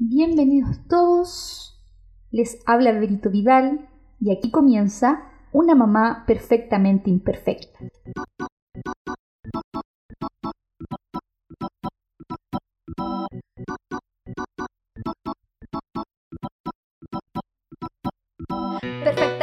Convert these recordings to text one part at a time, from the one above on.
Bienvenidos todos. Les habla Benito Vidal y aquí comienza una mamá perfectamente imperfecta.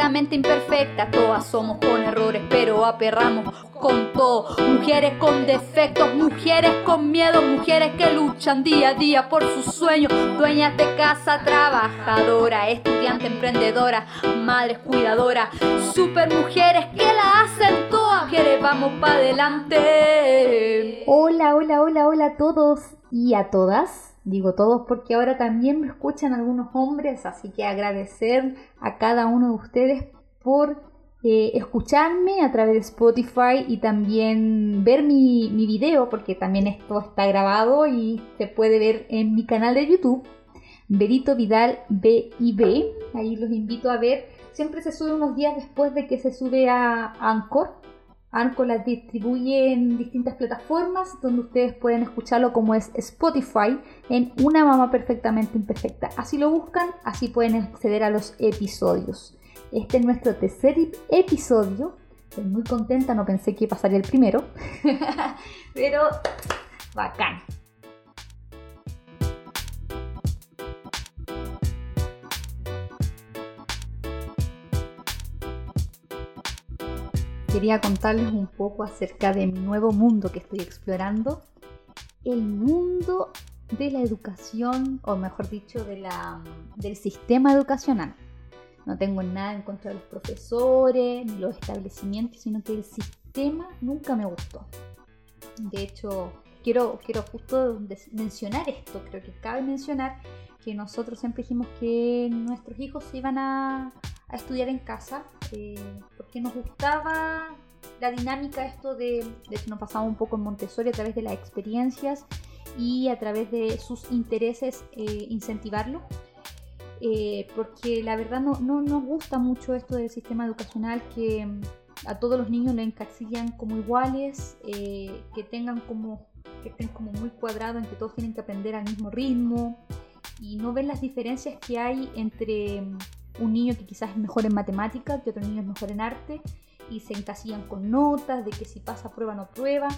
Imperfecta, todas somos con errores, pero aperramos con todo. Mujeres con defectos, mujeres con miedo, mujeres que luchan día a día por sus sueños. Dueñas de casa, trabajadora, estudiante, emprendedora, madres cuidadora, super mujeres que la hacen todas. Mujeres, vamos para adelante. Hola, hola, hola, hola a todos y a todas. Digo todos porque ahora también me escuchan algunos hombres, así que agradecer a cada uno de ustedes por eh, escucharme a través de Spotify y también ver mi, mi video, porque también esto está grabado y se puede ver en mi canal de YouTube, Berito Vidal BIB. Ahí los invito a ver. Siempre se sube unos días después de que se sube a Anchor Anco la distribuye en distintas plataformas donde ustedes pueden escucharlo como es Spotify en Una Mamá Perfectamente Imperfecta. Así lo buscan, así pueden acceder a los episodios. Este es nuestro tercer episodio. Estoy muy contenta, no pensé que pasaría el primero. Pero bacán. Quería contarles un poco acerca de mi nuevo mundo que estoy explorando. El mundo de la educación, o mejor dicho, de la, del sistema educacional. No tengo nada en contra de los profesores ni los establecimientos, sino que el sistema nunca me gustó. De hecho, quiero, quiero justo mencionar esto, creo que cabe mencionar que nosotros siempre dijimos que nuestros hijos se iban a, a estudiar en casa, eh, porque nos gustaba la dinámica esto de, de que nos pasaba un poco en Montessori a través de las experiencias y a través de sus intereses eh, incentivarlo. Eh, porque la verdad no, no, nos gusta mucho esto del sistema educacional que mm, a todos los niños le encasillan como iguales, que tengan como que estén como muy cuadrados en que todos tienen que aprender al mismo ritmo y no ven las diferencias que hay entre mm, un niño que quizás es mejor en matemática, que otro niño es mejor en arte, y se encasillan con notas de que si pasa prueba no prueba.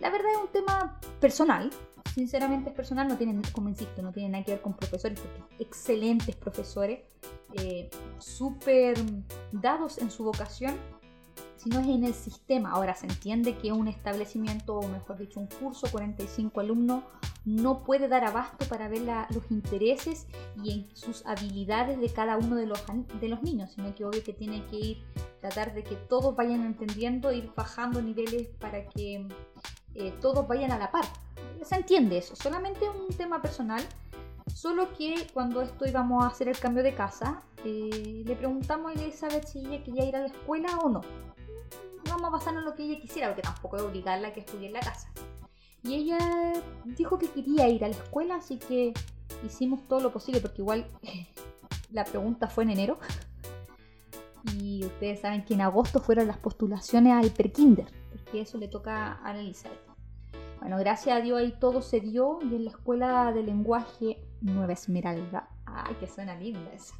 La verdad es un tema personal, sinceramente es personal, no tiene, como insisto, no tiene nada que ver con profesores, porque excelentes profesores, eh, súper dados en su vocación, sino es en el sistema. Ahora se entiende que un establecimiento, o mejor dicho, un curso, 45 alumnos, no puede dar abasto para ver los intereses y en sus habilidades de cada uno de los, de los niños, sino que obvio que tiene que ir, tratar de que todos vayan entendiendo, ir bajando niveles para que eh, todos vayan a la par. Se entiende eso, solamente un tema personal. Solo que cuando esto íbamos a hacer el cambio de casa, eh, le preguntamos a Elizabeth si ella quería ir a la escuela o no. Vamos a basarnos en lo que ella quisiera, porque tampoco es obligarla a que estudie en la casa. Y ella dijo que quería ir a la escuela, así que hicimos todo lo posible, porque igual la pregunta fue en enero. Y ustedes saben que en agosto fueron las postulaciones al prekinder, porque eso le toca a la Elizabeth. Bueno, gracias a Dios ahí todo se dio y en la escuela de lenguaje Nueva Esmeralda, ay, que suena linda esa,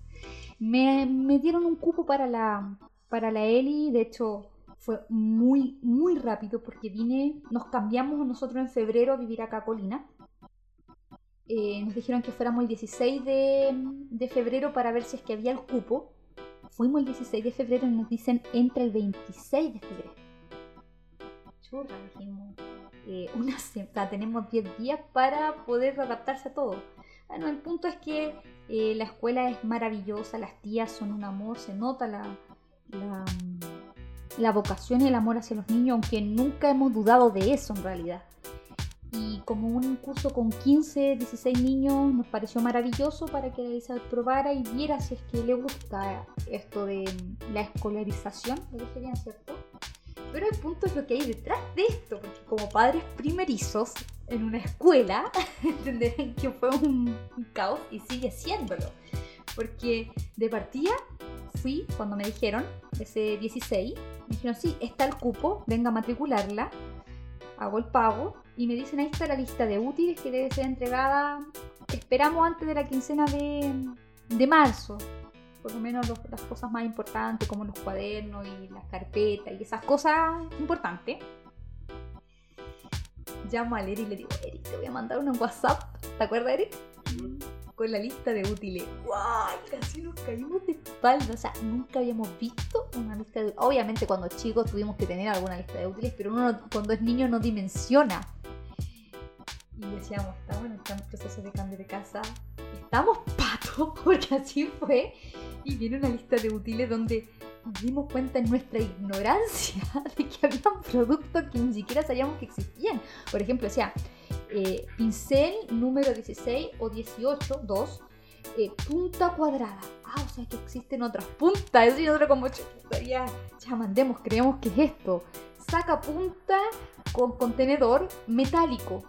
me, me dieron un cupo para la, para la Eli, de hecho fue muy, muy rápido porque vine, nos cambiamos nosotros en febrero a vivir acá a Colina. Eh, nos dijeron que fuéramos el 16 de, febrero para ver si es que había el cupo. Fuimos el 16 de febrero y nos dicen entra el 26 de febrero. Churra, dijimos. Eh, una semana, tenemos 10 días para poder adaptarse a todo. Bueno, el punto es que eh, la escuela es maravillosa, las tías son un amor, se nota la la vocación y el amor hacia los niños, aunque nunca hemos dudado de eso en realidad. Y como un curso con 15, 16 niños nos pareció maravilloso para que Elizabeth probara y viera si es que le gusta esto de la escolarización, lo ¿cierto? Pero el punto es lo que hay detrás de esto, porque como padres primerizos en una escuela, entenderán que fue un, caos y sigue siéndolo. Porque de partida fui, cuando me dijeron, ese 16, me dijeron, sí, está el cupo, venga a matricularla. Hago el pago y me dicen, ahí está la lista de útiles que debe ser entregada esperamos antes de la quincena de, de marzo. Por lo menos las cosas más importantes, como los cuadernos y las carpetas y esas cosas importantes. Llamo a Eric y le digo, Eric, te voy a mandar un WhatsApp. ¿Te acuerdas, Eric? Con la lista de útiles. ¡Guay! Casi nos caímos de espalda. O sea, nunca habíamos visto una lista de Obviamente cuando chicos tuvimos que tener alguna lista de útiles, pero uno no- cuando es niño no dimensiona. Y decíamos, estamos en el proceso de cambio de casa. Estamos patos, porque así fue. Y viene una lista de útiles donde nos dimos cuenta en nuestra ignorancia de que había productos que ni siquiera sabíamos que existían. Por ejemplo, decía eh, pincel número 16 o 18, 2, eh, punta cuadrada. Ah, o sea que existen otras puntas. Eso y nosotros como, ya, ya mandemos, creemos que es esto. Saca punta con contenedor metálico.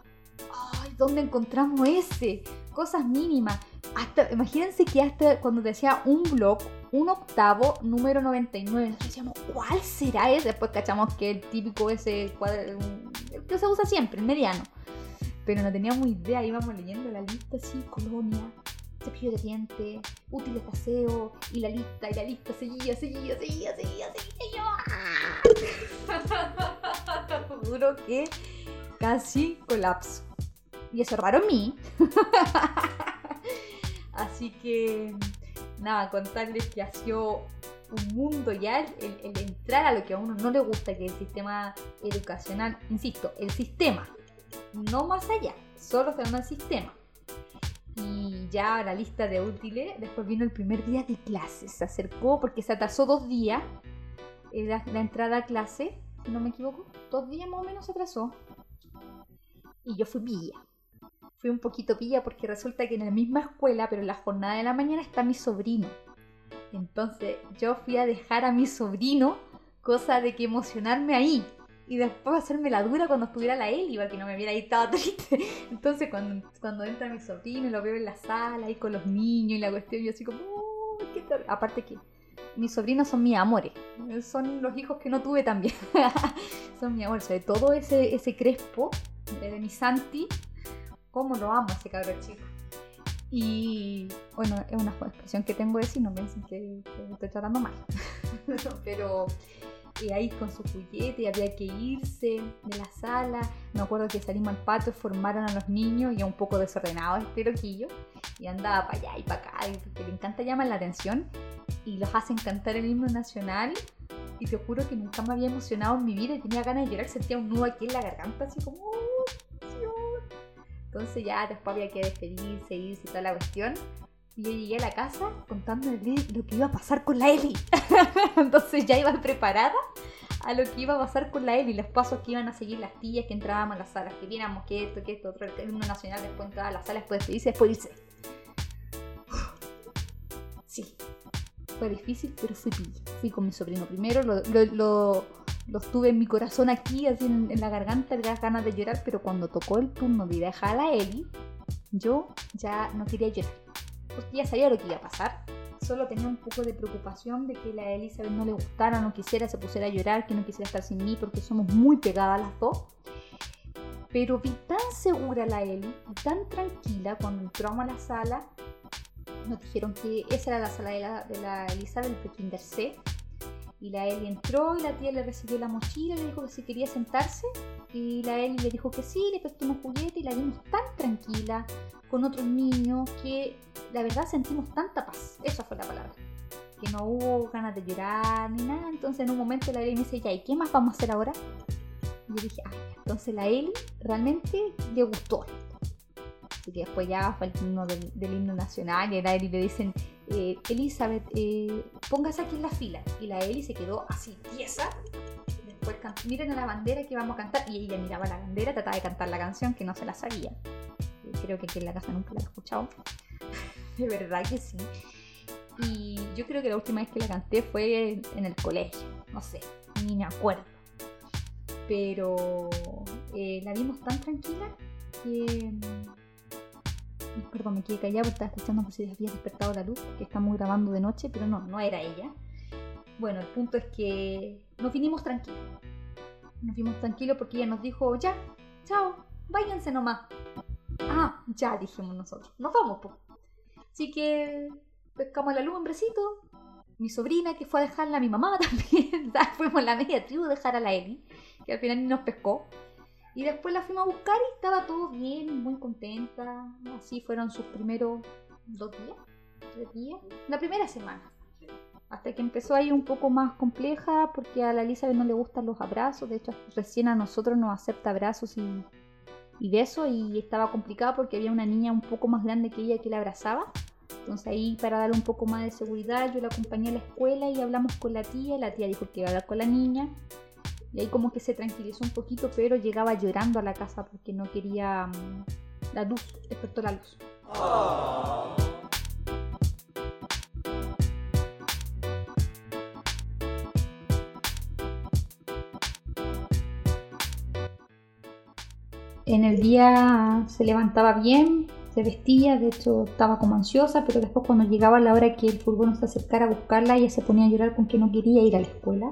Ay, ¿dónde encontramos ese? Cosas mínimas. Hasta, imagínense que hasta cuando decía un blog, un octavo, número 99, nosotros decíamos, ¿cuál será ese? Después cachamos que el típico ese cuadro, el que se usa siempre, el mediano. Pero no teníamos idea, íbamos leyendo la lista así, colonia, cepillo de dientes, útiles de aseo, y la lista, y la lista seguía, seguía, seguía, seguía, seguía, yo ¡ah! Juro que casi colapso. Y eso es raro en mí. Así que, nada, contarles que ha sido un mundo ya el- el entrar a lo que a uno no le gusta, que es el sistema educacional, insisto, el sistema, no más allá, solo se llama el sistema. Y ya la lista de útiles, después vino el primer día de clases, se acercó porque se atrasó dos días eh, la, la entrada a clase, no me equivoco, dos días más o menos se atrasó. Y yo fui pilla. Fui un poquito pilla porque resulta que en la misma escuela, pero en la jornada de la mañana está mi sobrino. Entonces yo fui a dejar a mi sobrino, cosa de que emocionarme ahí. Y después hacerme la dura cuando estuviera la Eli, para que no me viera ahí toda triste. Entonces cuando, cuando entra mi sobrino y lo veo en la sala ahí con los niños y la cuestión, yo así como, "Oh, qué ter-". Aparte que mis sobrinos son mis amores. Son los hijos que no tuve también. son mis amores. Sobre todo ese, ese crespo de mi Santi. Cómo lo amo ese cabrón chico. Y bueno, es una expresión que tengo de no piensen que, que me estoy tratando mal. Pero y ahí con su juguete y había que irse de la sala. Me acuerdo que salimos al patio, formaron a los niños y un poco desordenado este loquillo. Y andaba para allá y para acá, y porque le encanta llamar la atención. Y los hacen cantar el himno nacional. Y te juro que nunca me había emocionado en mi vida y tenía ganas de llorar. Sentía un nudo aquí en la garganta, así como. "Oh, emoción". Entonces ya después había que despedirse, irse y toda la cuestión. Y yo llegué a la casa contándole lo que iba a pasar con la Eli. Entonces ya iba preparada a lo que iba a pasar con la Eli, los pasos que iban a seguir las tías que entrábamos a las salas, que viéramos que esto, que esto, otro, el himno nacional, después entrar a las salas, después despedirse, después irse. Sí, fue difícil, pero fui pilla. Fui con mi sobrino primero, lo, lo, lo, tuve en mi corazón aquí, así en, la garganta, tenía ganas de llorar, pero cuando tocó el turno de dejar a la Eli, yo ya no quería llorar porque ya sabía lo que iba a pasar. Solo tenía un poco de preocupación de que la Elizabeth no le gustara, no quisiera, se pusiera a llorar, que no quisiera estar sin mí, porque somos muy pegadas las dos. Pero vi tan segura la Eli, y tan tranquila cuando entramos a la sala. Nos dijeron que esa era la sala de la, de la Elizabeth, el Kinder C. Y la Eli entró y la tía le recibió la mochila, le dijo que si quería sentarse. Y la Eli le dijo que sí, le prestó unos juguetes y la vimos tan tranquila con otros niños que la verdad sentimos tanta paz. Esa fue la palabra. Que no hubo ganas de llorar ni nada. Entonces en un momento la Eli me dice, ya, ¿y qué más vamos a hacer ahora? Y yo dije, ah, entonces la Eli realmente le gustó. Así que después ya fue el turno del, del himno nacional y la Eli le dicen, eh, Elizabeth, eh, póngase aquí en la fila. Y la Eli se quedó así, tiesa. Miren a la bandera que vamos a cantar. Y ella miraba la bandera, trataba de cantar la canción que no se la sabía. Creo que aquí en la casa nunca la he escuchado. De verdad que sí. Y yo creo que la última vez que la canté fue en el colegio. No sé, ni me acuerdo. Pero eh, la vimos tan tranquila que... mm, Perdón, me quedé callada porque estaba escuchando por si había despertado la luz, que estamos grabando de noche, pero no, no era ella. Bueno, el punto es que nos vinimos tranquilos. Nos vimos tranquilos porque ella nos dijo, ya, chao, váyanse nomás. Ah, ya dijimos nosotros, nos vamos. pues. Así que pescamos la luz hombrecito, mi sobrina que fue a dejarla a mi mamá también, fuimos la media tribu a dejar a la Eli, que al final ni nos pescó. Y después la fuimos a buscar y estaba todo bien, muy contenta. Así fueron sus primeros dos días, tres días, la primera semana. Hasta que empezó a ir un poco más compleja porque a la Elizabeth no le gustan los abrazos. De hecho, recién a nosotros nos acepta abrazos y, y besos y estaba complicado porque había una niña un poco más grande que ella que la abrazaba. Entonces ahí para darle un poco más de seguridad yo la acompañé a la escuela y hablamos con la tía. La tía dijo que iba a hablar con la niña y ahí como que se tranquilizó un poquito, pero llegaba llorando a la casa porque no quería mm, la luz, despertó la luz. En el día se levantaba bien, se vestía, de hecho estaba como ansiosa, pero después cuando llegaba la hora que el furgón se acercara a buscarla, ella se ponía a llorar con que no quería ir a la escuela.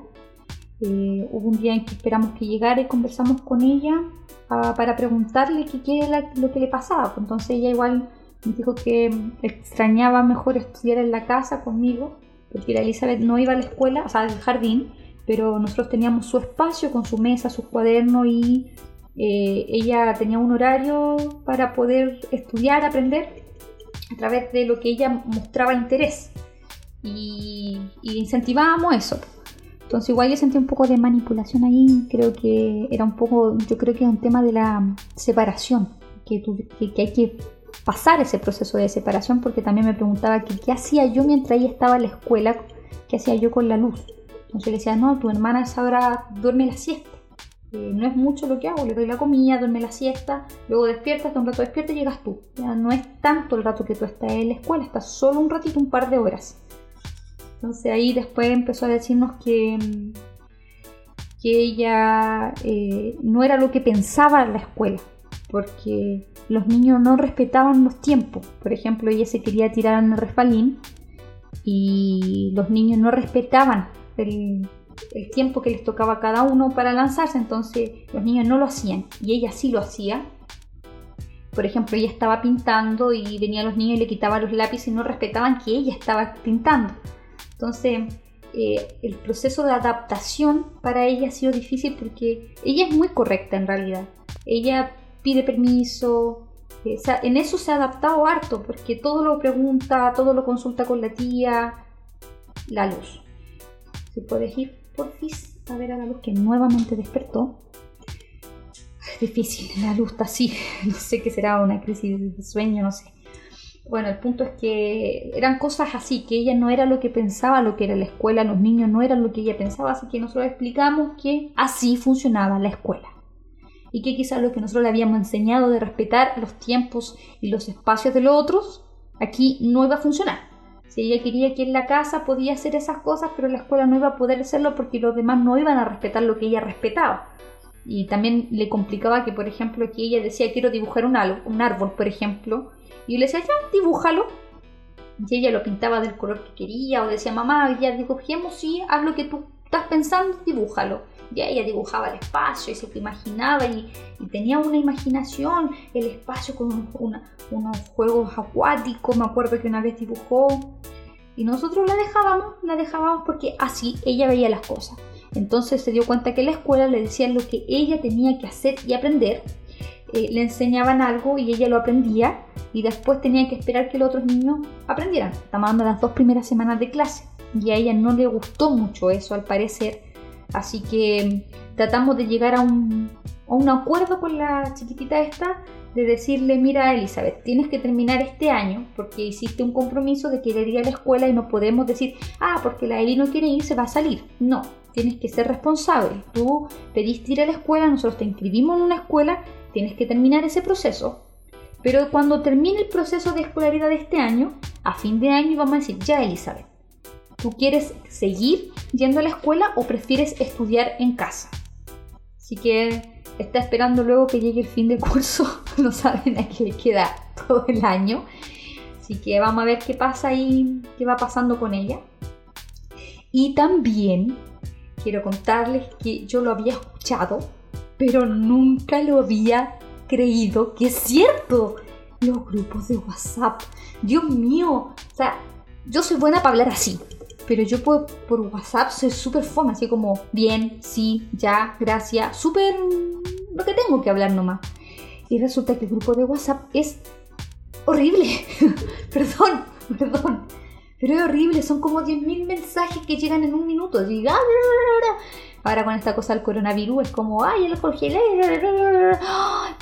Eh, hubo un día en que esperamos que llegara y conversamos con ella ah, para preguntarle qué era lo que le pasaba. Pues entonces ella igual me dijo que extrañaba mejor estudiar en la casa conmigo, porque la Elizabeth no iba a la escuela, o sea, al jardín, pero nosotros teníamos su espacio con su mesa, su cuaderno y eh, ella tenía un horario para poder estudiar, aprender a través de lo que ella mostraba interés y, incentivábamos eso. Entonces igual yo sentí un poco de manipulación ahí, creo que era un poco, yo creo que es un tema de la separación, que, hay que pasar ese proceso de separación porque también me preguntaba que qué hacía yo mientras ella estaba en la escuela, qué hacía yo con la luz. Entonces le decía, no, tu hermana esa hora duerme la siesta. No es mucho lo que hago, le doy la comida, duerme la siesta, luego despiertas, un rato despierta y llegas tú. Ya no es tanto el rato que tú estás en la escuela, estás solo un ratito, un par de horas. Entonces ahí después empezó a decirnos que, que ella eh, no era lo que pensaba en la escuela, porque los niños no respetaban los tiempos. Por ejemplo, ella se quería tirar en el refalín y los niños no respetaban el, el tiempo que les tocaba a cada uno para lanzarse, entonces los niños no lo hacían y ella sí lo hacía. Por ejemplo, ella estaba pintando y venían los niños y le quitaban los lápices y no respetaban que ella estaba pintando. Entonces, eh, el proceso de adaptación para ella ha sido difícil porque ella es muy correcta en realidad. Ella pide permiso, eh, en eso se ha adaptado harto porque todo lo pregunta, todo lo consulta con la tía, la luz. Si puedes ir, por fin, a ver a la luz que nuevamente despertó. Es difícil, la luz está así, no sé qué será, una crisis de sueño, no sé. Bueno, el punto es que eran cosas así, que ella no era lo que pensaba, lo que era la escuela, los niños no eran lo que ella pensaba, así que nosotros explicamos que así funcionaba la escuela. Y que quizás lo que nosotros le habíamos enseñado de respetar los tiempos y los espacios de los otros, aquí no iba a funcionar. Si ella quería que en la casa podía hacer esas cosas, pero la escuela no iba a poder hacerlo porque los demás no iban a respetar lo que ella respetaba. Y también le complicaba que, por ejemplo, que ella decía quiero dibujar un, un árbol, por ejemplo, y le decía, ya, dibújalo. Y ella lo pintaba del color que quería, o decía, mamá, ya dibujemos, sí, haz lo que tú estás pensando, dibújalo. Y ella dibujaba el espacio y se lo imaginaba y, tenía una imaginación, el espacio con unos juegos acuáticos, me acuerdo que una vez dibujó. Y nosotros la dejábamos, la dejábamos porque así ella veía las cosas. Entonces se dio cuenta que la escuela le decían lo que ella tenía que hacer y aprender. Eh, le enseñaban algo y ella lo aprendía y después tenía que esperar que los otros niños aprendieran. De las dos primeras semanas de clase y a ella no le gustó mucho eso al parecer, así que tratamos de llegar a un, acuerdo con la chiquitita esta de decirle, mira Elizabeth, tienes que terminar este año porque hiciste un compromiso de querer ir a la escuela y no podemos decir, ah, porque la Eli no quiere ir, se va a salir. No, tienes que ser responsable. Tú pediste ir a la escuela, nosotros te inscribimos en una escuela, tienes que terminar ese proceso pero cuando termine el proceso de escolaridad de este año, a fin de año vamos a decir, ya Elizabeth, ¿tú quieres seguir yendo a la escuela o prefieres estudiar en casa? Así que está esperando luego que llegue el fin de curso, no saben a qué queda todo el año. Así que vamos a ver qué pasa y qué va pasando con ella. Y también quiero contarles que yo lo había escuchado, pero nunca lo había creído que es cierto. Los grupos de WhatsApp. Dios mío. O sea, yo soy buena para hablar así. Pero yo por, por WhatsApp soy súper fome, así como bien, sí, ya, gracias, súper lo que tengo que hablar nomás. Y resulta que el grupo de WhatsApp es horrible. perdón, perdón. Pero es horrible, son como 10.000 mensajes que llegan en un minuto. Diga, Ahora con esta cosa del coronavirus es como, ay, el congelé.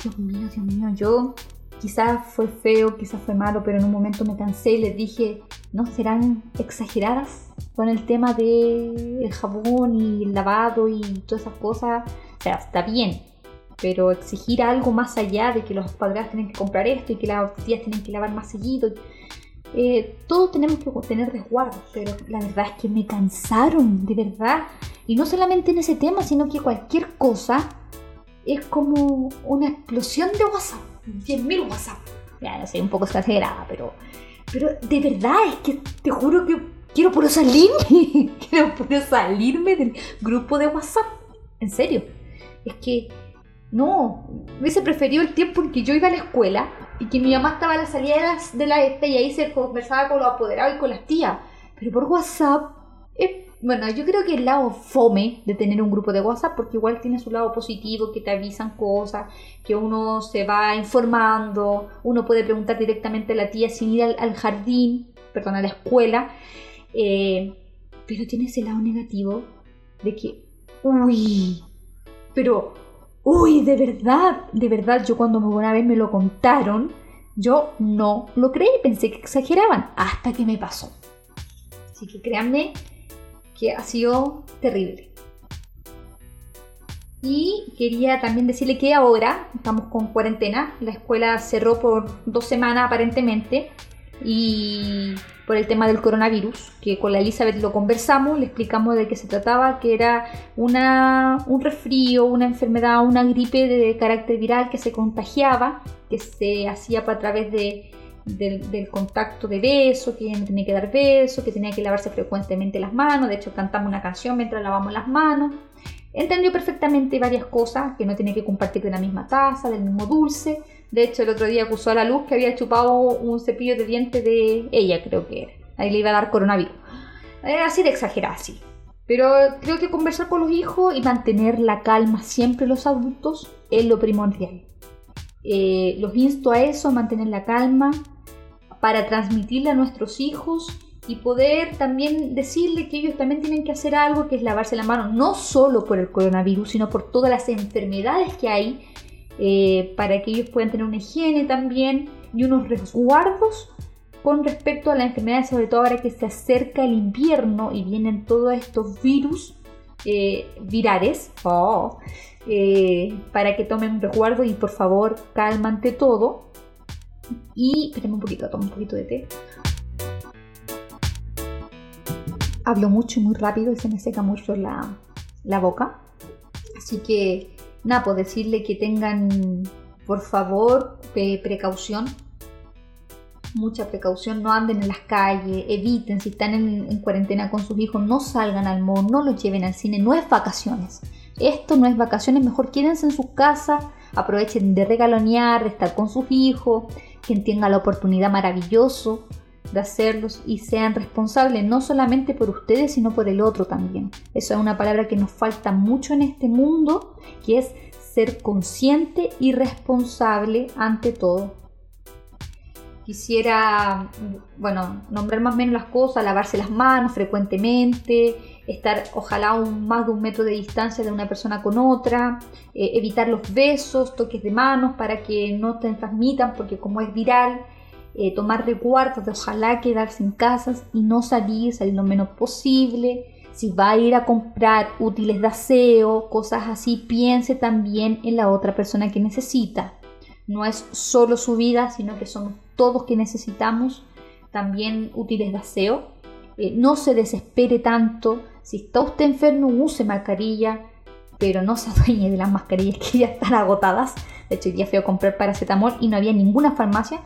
Dios mío, Dios mío, yo quizás fue feo, quizás fue malo, pero en un momento me cansé y les dije, ¿no serán exageradas con el tema del jabón y el lavado y todas esas cosas? O sea, está bien, pero exigir algo más allá de que los padres tienen que comprar esto y que las tías tienen que lavar más seguido. Eh, todos tenemos que tener resguardo, pero la verdad es que me cansaron, de verdad. Y no solamente en ese tema, sino que cualquier cosa es como una explosión de WhatsApp. 10.000 WhatsApp. Ya, no sé, un poco exagerada, pero, pero de verdad es que te juro que quiero por salirme. quiero por salirme del grupo de WhatsApp. En serio. Es que no, hubiese preferido el tiempo en que yo iba a la escuela y que mi mamá estaba a las salidas de la este y ahí se conversaba con los apoderados y con las tías. Pero por WhatsApp, bueno, yo creo que el lado fome de tener un grupo de WhatsApp, porque igual tiene su lado positivo, que te avisan cosas, que uno se va informando, uno puede preguntar directamente a la tía sin ir al, jardín, perdón, a la escuela. Eh, pero tiene ese lado negativo de que, uy, pero uy, de verdad, de verdad, yo cuando una vez me lo contaron, yo no lo creí, pensé que exageraban, hasta que me pasó. Así que créanme que ha sido terrible. Y quería también decirle que ahora estamos con cuarentena, la escuela cerró por dos semanas aparentemente y por el tema del coronavirus, que con la Elizabeth lo conversamos, le explicamos de qué se trataba, que era una, un resfrío, una enfermedad, una gripe de carácter viral que se contagiaba, que se hacía a través de, del, contacto de beso, que no tenía que dar beso, que tenía que lavarse frecuentemente las manos, de hecho cantamos una canción mientras lavamos las manos. Entendió perfectamente varias cosas, que no tenía que compartir de la misma taza, del mismo dulce, de hecho, el otro día acusó a la luz que había chupado un cepillo de dientes de ella, creo que era. Ahí le iba a dar coronavirus. Era así de exagerada, sí. Pero creo que conversar con los hijos y mantener la calma siempre los adultos es lo primordial. Eh, los insto a eso, a mantener la calma, para transmitirle a nuestros hijos y poder también decirle que ellos también tienen que hacer algo que es lavarse la mano, no solo por el coronavirus, sino por todas las enfermedades que hay eh, para que ellos puedan tener una higiene también y unos resguardos con respecto a la enfermedad, sobre todo ahora que se acerca el invierno y vienen todos estos virus eh, virales, oh, eh, para que tomen un resguardo y por favor calma ante todo. Y espérame un poquito, tomo un poquito de té. Hablo mucho y muy rápido y se me seca mucho la, la boca. Así que nada, pues decirle que tengan, por favor, precaución, mucha precaución, no anden en las calles, eviten, si están en, cuarentena con sus hijos, no salgan al mall, no los lleven al cine, no es vacaciones. Esto no es vacaciones, mejor quédense en sus casas, aprovechen de regalonear, de estar con sus hijos, quien tenga la oportunidad maravilloso de hacerlos y sean responsables no solamente por ustedes, sino por el otro también. Eso es una palabra que nos falta mucho en este mundo, que es ser consciente y responsable ante todo. Quisiera, bueno, nombrar más o menos las cosas, lavarse las manos frecuentemente, estar ojalá un, más de un metro de distancia de una persona con otra, eh, evitar los besos, toques de manos para que no te transmitan, porque como es viral, eh, tomar recuerdos de ojalá quedarse en casas y no salir, salir lo menos posible. Si va a ir a comprar útiles de aseo, cosas así, piense también en la otra persona que necesita. No es solo su vida, sino que somos todos que necesitamos también útiles de aseo. Eh, no se desespere tanto. Si está usted enfermo, use mascarilla, pero no se adueñe de las mascarillas que ya están agotadas. De hecho, hoy día fui a comprar paracetamol y no había ninguna farmacia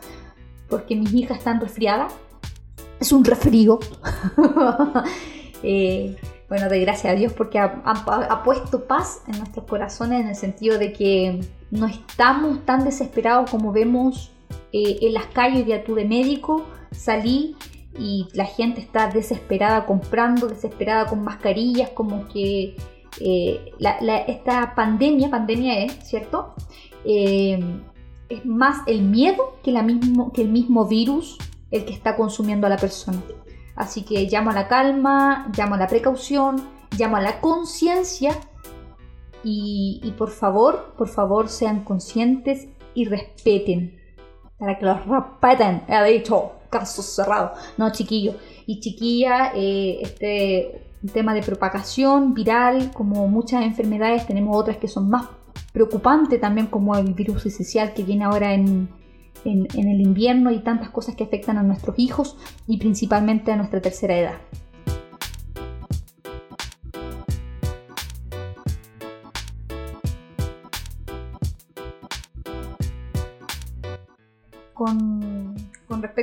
porque mis hijas están resfriadas. Es un resfrío. Eh, bueno, de gracias a Dios porque ha, puesto paz en nuestros corazones en el sentido de que no estamos tan desesperados como vemos Eh, en las calles tú de médico salí y la gente está desesperada comprando, desesperada con mascarillas, como que eh, esta pandemia, pandemia es, ¿cierto? Eh, es más el miedo que, la mismo, que el mismo virus el que está consumiendo a la persona. Así que llamo a la calma, llamo a la precaución, llamo a la conciencia y, por favor, por favor sean conscientes y respeten. Para que los respeten, he dicho, caso cerrado. No, chiquillo. Y chiquilla, eh, este tema de propagación viral, como muchas enfermedades, tenemos otras que son más preocupantes también, como el virus esencial que viene ahora en, en, el invierno y tantas cosas que afectan a nuestros hijos y principalmente a nuestra tercera edad.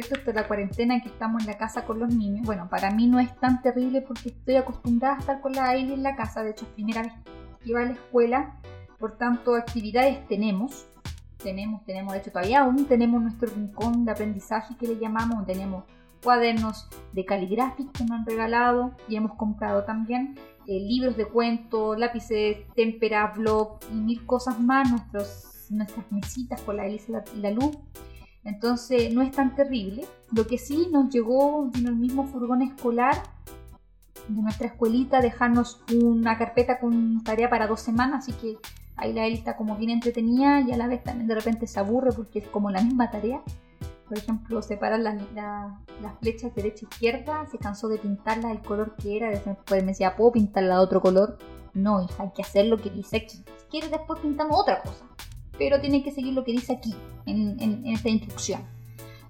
Respecto a la cuarentena que estamos en la casa con los niños, bueno, para mí no es tan terrible porque estoy acostumbrada a estar con la Aile en la casa, de hecho es primera vez que iba a la escuela, por tanto actividades tenemos, tenemos, tenemos, de hecho todavía aún tenemos nuestro rincón de aprendizaje que le llamamos, tenemos cuadernos de caligráfica que nos han regalado y hemos comprado también eh, libros de cuentos, lápices, témpera, blog y mil cosas más, nuestros, nuestras mesitas con la hélice y la luz. Entonces no es tan terrible. Lo que sí nos llegó, vino el mismo furgón escolar de nuestra escuelita, dejarnos una carpeta con tarea para dos semanas, así que Ahí la Eli está como bien entretenida y a la vez también de repente se aburre porque es como la misma tarea. Por ejemplo, separar las, flechas derecha e izquierda, se cansó de pintarla del color que era. Después me decía, ¿puedo pintarla de otro color? No, hija, hay que hacer lo que dice aquí. Quieres, después pintamos otra cosa. Pero tiene que seguir lo que dice aquí, en, esta instrucción.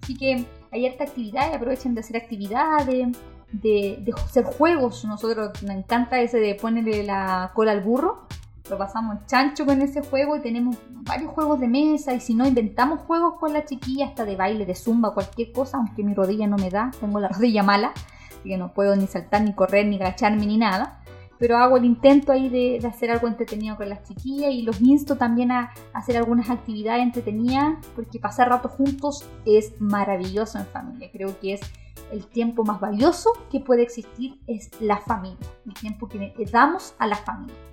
Así que hay esta actividad y aprovechen de hacer actividades, de, de, hacer juegos. Nosotros nos encanta ese de ponerle la cola al burro lo pasamos chancho con ese juego y tenemos varios juegos de mesa y si no inventamos juegos con la chiquilla hasta de baile, de zumba, cualquier cosa, aunque mi rodilla no me da, tengo la rodilla mala, así que no puedo ni saltar, ni correr, ni agacharme, ni nada. Pero hago el intento ahí de, hacer algo entretenido con las chiquillas y los insto también a, hacer algunas actividades entretenidas porque pasar rato juntos es maravilloso en familia. Creo que es el tiempo más valioso que puede existir es la familia, el tiempo que damos a la familia.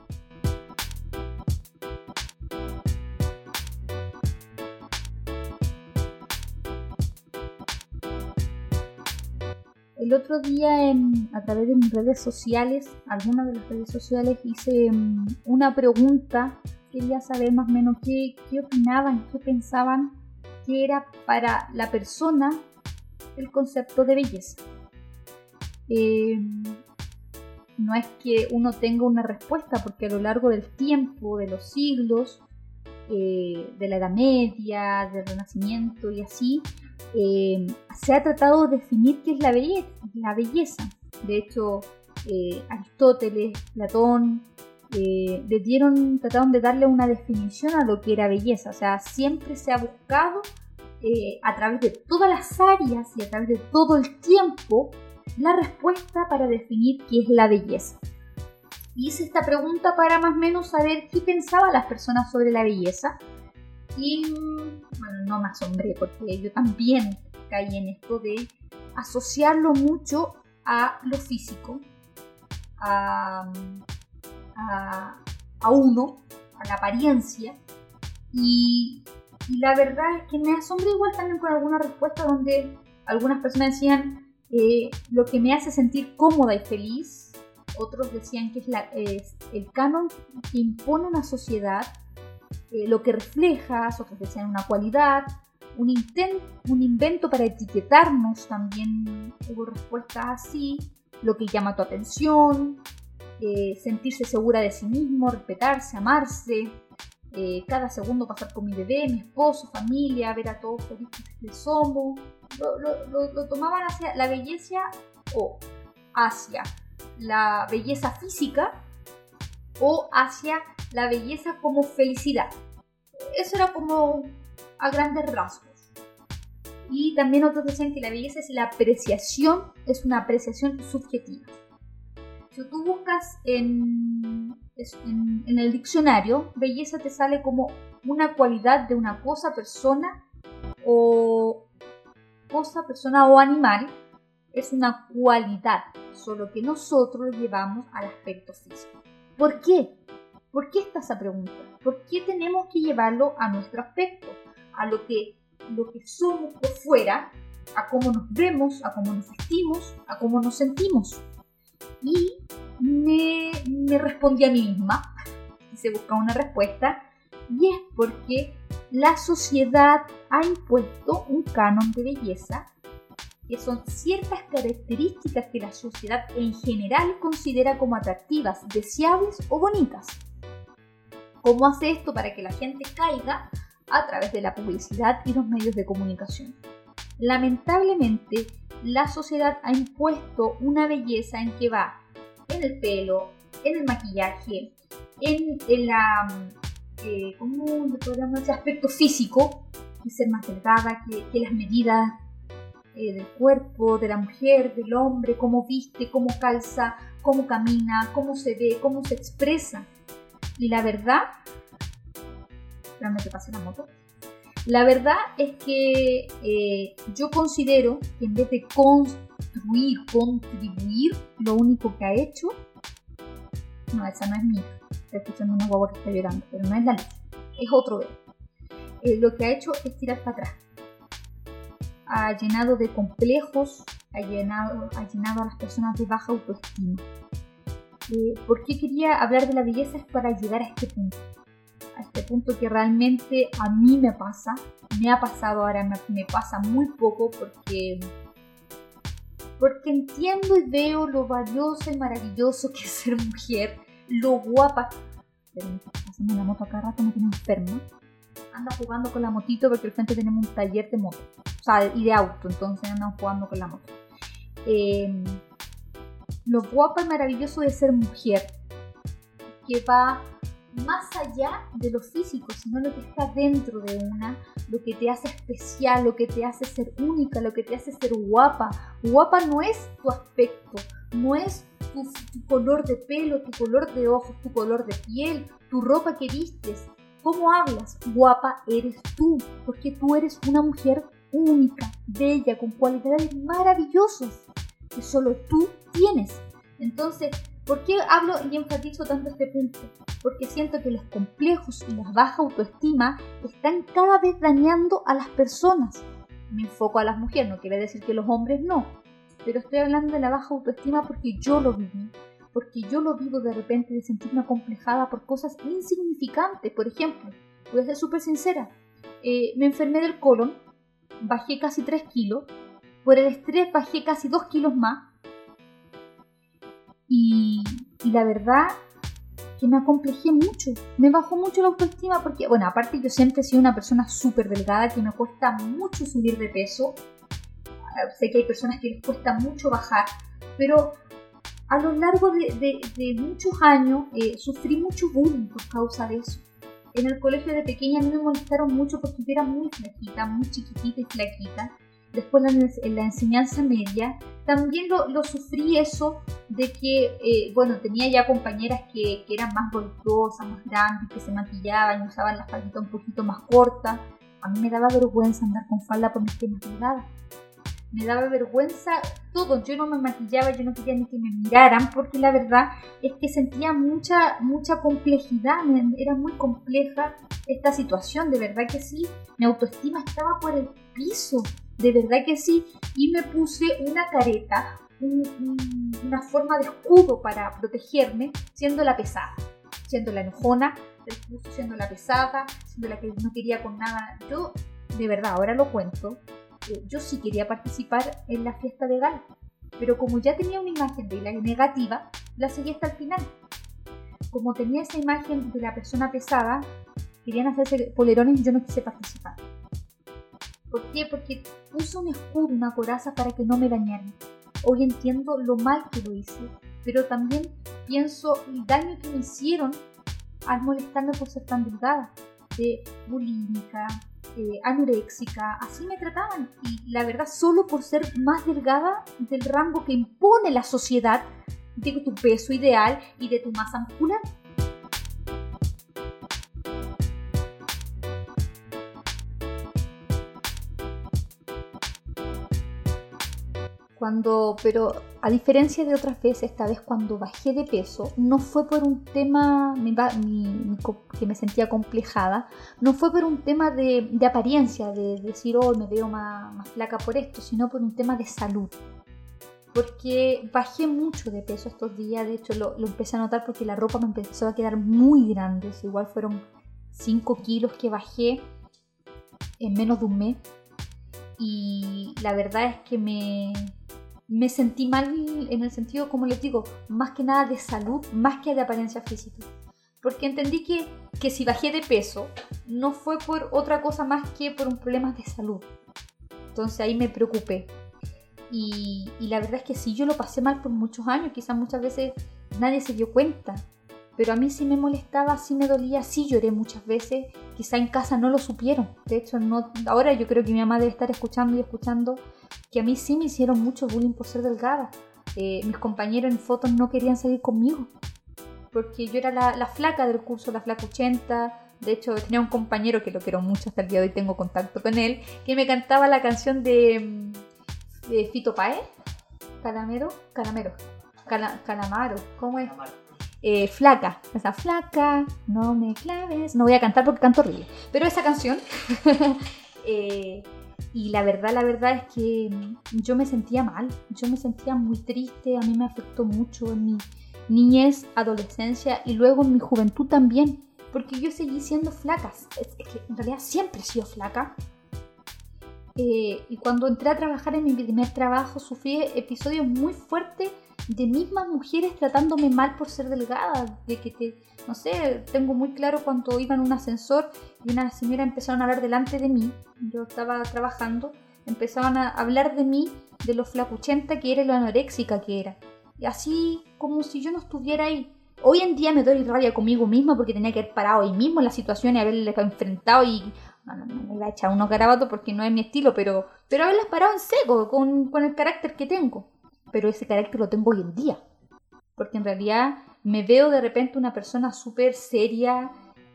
El otro día a través de mis redes sociales, algunas de las redes sociales, hice mm, una pregunta. Quería saber más o menos qué, opinaban, qué pensaban que era para la persona el concepto de belleza. Em, no es que uno tenga una respuesta, porque a lo largo del tiempo, de los siglos, eh, de la Edad Media, del Renacimiento y así, eh, se ha tratado de definir qué es la belleza. La belleza. De hecho, eh, Aristóteles, Platón, eh, trataron de darle una definición a lo que era belleza. O sea, siempre se ha buscado a través de todas las áreas y a través de todo el tiempo la respuesta para definir qué es la belleza. Hice esta pregunta para más o menos saber qué pensaban las personas sobre la belleza y bueno, no me asombré porque yo también caí en esto de asociarlo mucho a lo físico, a, uno, a la apariencia. Y, la verdad es que me asombré igual también con alguna respuesta donde algunas personas decían eh, lo que me hace sentir cómoda y feliz. Otros decían que es, la, es el canon que impone una sociedad eh, lo que reflejas, otros decían una cualidad, un, intento, un invento para etiquetarnos, también hubo respuestas así, lo que llama tu atención, eh, sentirse segura de sí mismo, respetarse, amarse, eh, cada segundo pasar con mi bebé, mi esposo, familia, ver a todos felices que somos, lo tomaban hacia la belleza o hacia la belleza física o hacia la belleza como felicidad. Eso era como a grandes rasgos. Y también otros decían que la belleza es la apreciación, es una apreciación subjetiva. Si tú buscas en, en, el diccionario, belleza te sale como una cualidad de una cosa, persona o cosa, persona o animal es una cualidad, solo que nosotros llevamos al aspecto físico. ¿Por qué? ¿Por qué está esa pregunta? ¿Por qué tenemos que llevarlo a nuestro aspecto? A lo que, lo que somos por fuera, a cómo nos vemos, a cómo nos vestimos, a cómo nos sentimos. Y me, respondí a mí misma, y se busca una respuesta, y es porque la sociedad ha impuesto un canon de belleza que son ciertas características que la sociedad en general considera como atractivas, deseables o bonitas. ¿Cómo hace esto para que la gente caiga? A través de la publicidad y los medios de comunicación. Lamentablemente, la sociedad ha impuesto una belleza en que va en el pelo, en el maquillaje, en, la, eh, aspecto físico, que ser más delgada, que las medidas eh, del cuerpo, de la mujer, del hombre, cómo viste, cómo calza, cómo camina, cómo se ve, cómo se expresa. Y la verdad, realmente pase la moto. La verdad es que eh, yo considero que en vez de construir, contribuir, lo único que ha hecho, no, esa no es mía, estoy escuchando una guagua que está llorando, pero no es la luz, es otro bebé. Eh, lo que ha hecho es tirar para atrás ha llenado de complejos, ha llenado, ha llenado a las personas de baja autoestima. Eh, ¿Por qué quería hablar de la belleza? Es para llegar a este punto. A este punto que realmente a mí me pasa, me ha pasado ahora, me, pasa muy poco porque porque entiendo y veo lo valioso y maravilloso que es ser mujer, lo guapa. Pero me está la moto acá rato, me tiene enferma anda jugando con la motito porque al frente tenemos un taller de moto, o sea, y de auto, entonces andamos jugando con la moto. Eh, lo guapo y maravilloso de ser mujer, que va más allá de lo físico, sino lo que está dentro de una, lo que te hace especial, lo que te hace ser única, lo que te hace ser guapa. Guapa no es tu aspecto, no es tu, tu color de pelo, tu color de ojos, tu color de piel, tu ropa que vistes, cómo hablas, guapa eres tú, porque tú eres una mujer única, bella, con cualidades maravillosas que solo tú tienes. Entonces, ¿por qué hablo y enfatizo tanto este punto? Porque siento que los complejos y la baja autoestima están cada vez dañando a las personas. Me enfoco a las mujeres, no quiere decir que los hombres no, pero estoy hablando de la baja autoestima porque yo lo viví porque yo lo vivo de repente de sentirme acomplejada por cosas insignificantes. Por ejemplo, voy a ser súper sincera, eh, me enfermé del colon, bajé casi 3 kilos, por el estrés bajé casi 2 kilos más. Y, y la verdad que me acomplejé mucho, me bajó mucho la autoestima porque, bueno, aparte yo siempre he sido una persona súper delgada que me cuesta mucho subir de peso. Sé que hay personas que les cuesta mucho bajar, pero a lo largo de, muchos años eh, sufrí mucho bullying por causa de eso. En el colegio de pequeña no me molestaron mucho porque yo era muy flaquita, muy chiquitita y flaquita. Después en la enseñanza media también lo, sufrí eso de que, eh, bueno, tenía ya compañeras que, eran más voluptuosas, más grandes, que se maquillaban y usaban la faldita un poquito más corta. A mí me daba vergüenza andar con falda por mis piernas delgadas me daba vergüenza todo. Yo no me maquillaba, yo no quería ni que me miraran, porque la verdad es que sentía mucha, mucha complejidad, era muy compleja esta situación, de verdad que sí. Mi autoestima estaba por el piso, de verdad que sí. Y me puse una careta, una forma de escudo para protegerme, siendo la pesada, siendo la enojona, siendo la pesada, siendo la que no quería con nada. Yo, de verdad, ahora lo cuento, yo sí quería participar en la fiesta de gala, pero como ya tenía una imagen de la negativa, la seguí hasta el final. Como tenía esa imagen de la persona pesada, querían hacerse polerones y yo no quise participar. ¿Por qué? Porque puse un escudo, una coraza para que no me dañaran. Hoy entiendo lo mal que lo hice, pero también pienso el daño que me hicieron al molestarme por ser tan delgada, de bulímica, eh, anoréxica, así me trataban. Y la verdad, solo por ser más delgada del rango que impone la sociedad de tu peso ideal y de tu masa muscular. Pero a diferencia de otras veces, esta vez cuando bajé de peso, no fue por un tema que me sentía complejada, no fue por un tema de, apariencia, de decir, oh, me veo más, flaca por esto, sino por un tema de salud. Porque bajé mucho de peso estos días, de hecho lo, lo empecé a notar porque la ropa me empezó a quedar muy grande, igual fueron 5 kilos que bajé en menos de un mes. Y la verdad es que me, me sentí mal en el sentido, como les digo, más que nada de salud, más que de apariencia física. Porque entendí que, que si bajé de peso, no fue por otra cosa más que por un problema de salud. Entonces ahí me preocupé. Y, y, la verdad es que si yo lo pasé mal por muchos años, quizás muchas veces nadie se dio cuenta. Pero a mí sí me molestaba, sí me dolía, sí lloré muchas veces. Quizá en casa no lo supieron. De hecho, no, ahora yo creo que mi mamá debe estar escuchando y escuchando que a mí sí me hicieron mucho bullying por ser delgada. Eh, mis compañeros en fotos no querían salir conmigo. Porque yo era la, flaca del curso, la flaca 80. De hecho, tenía un compañero que lo quiero mucho, hasta el día de hoy tengo contacto con él, que me cantaba la canción de, de Fito Pae. Calamero, Calamero, Calamaro, ¿cómo es? Eh, flaca, esa flaca, no me claves. No voy a cantar porque canto horrible. Pero esa canción eh, y la verdad, la verdad es que yo me sentía mal, yo me sentía muy triste, a mí me afectó mucho en mi niñez, adolescencia y luego en mi juventud también, porque yo seguí siendo flaca, es, que en realidad siempre he sido flaca. Eh, y cuando entré a trabajar en mi primer trabajo sufrí episodios muy fuertes de mismas mujeres tratándome mal por ser delgada, de que te, no sé, tengo muy claro cuando iba en un ascensor y una señora empezaron a hablar delante de mí, yo estaba trabajando, empezaban a hablar de mí, de lo flacuchenta que era y lo anoréxica que era. Y así como si yo no estuviera ahí. Hoy en día me doy rabia conmigo misma porque tenía que haber parado ahí mismo en la situación y haberle enfrentado y... No, no, no, me iba a echar unos garabatos porque no es mi estilo, pero, pero haberlas parado en seco con, con el carácter que tengo pero ese carácter lo tengo hoy en día. Porque en realidad me veo de repente una persona súper seria,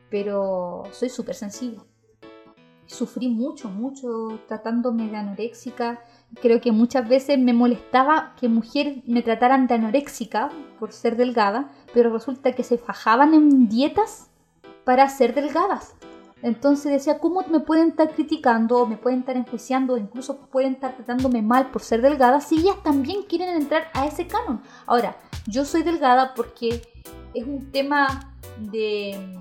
pero soy súper sensible. Sufrí mucho, mucho tratándome de anoréxica. Creo que muchas veces me molestaba que mujeres me trataran de anoréxica por ser delgada, pero resulta que se fajaban en dietas para ser delgadas. Entonces decía, ¿cómo me pueden estar criticando, me pueden estar enjuiciando, incluso pueden estar tratándome mal por ser delgada si ellas también quieren entrar a ese canon? Ahora, yo soy delgada porque es un tema de,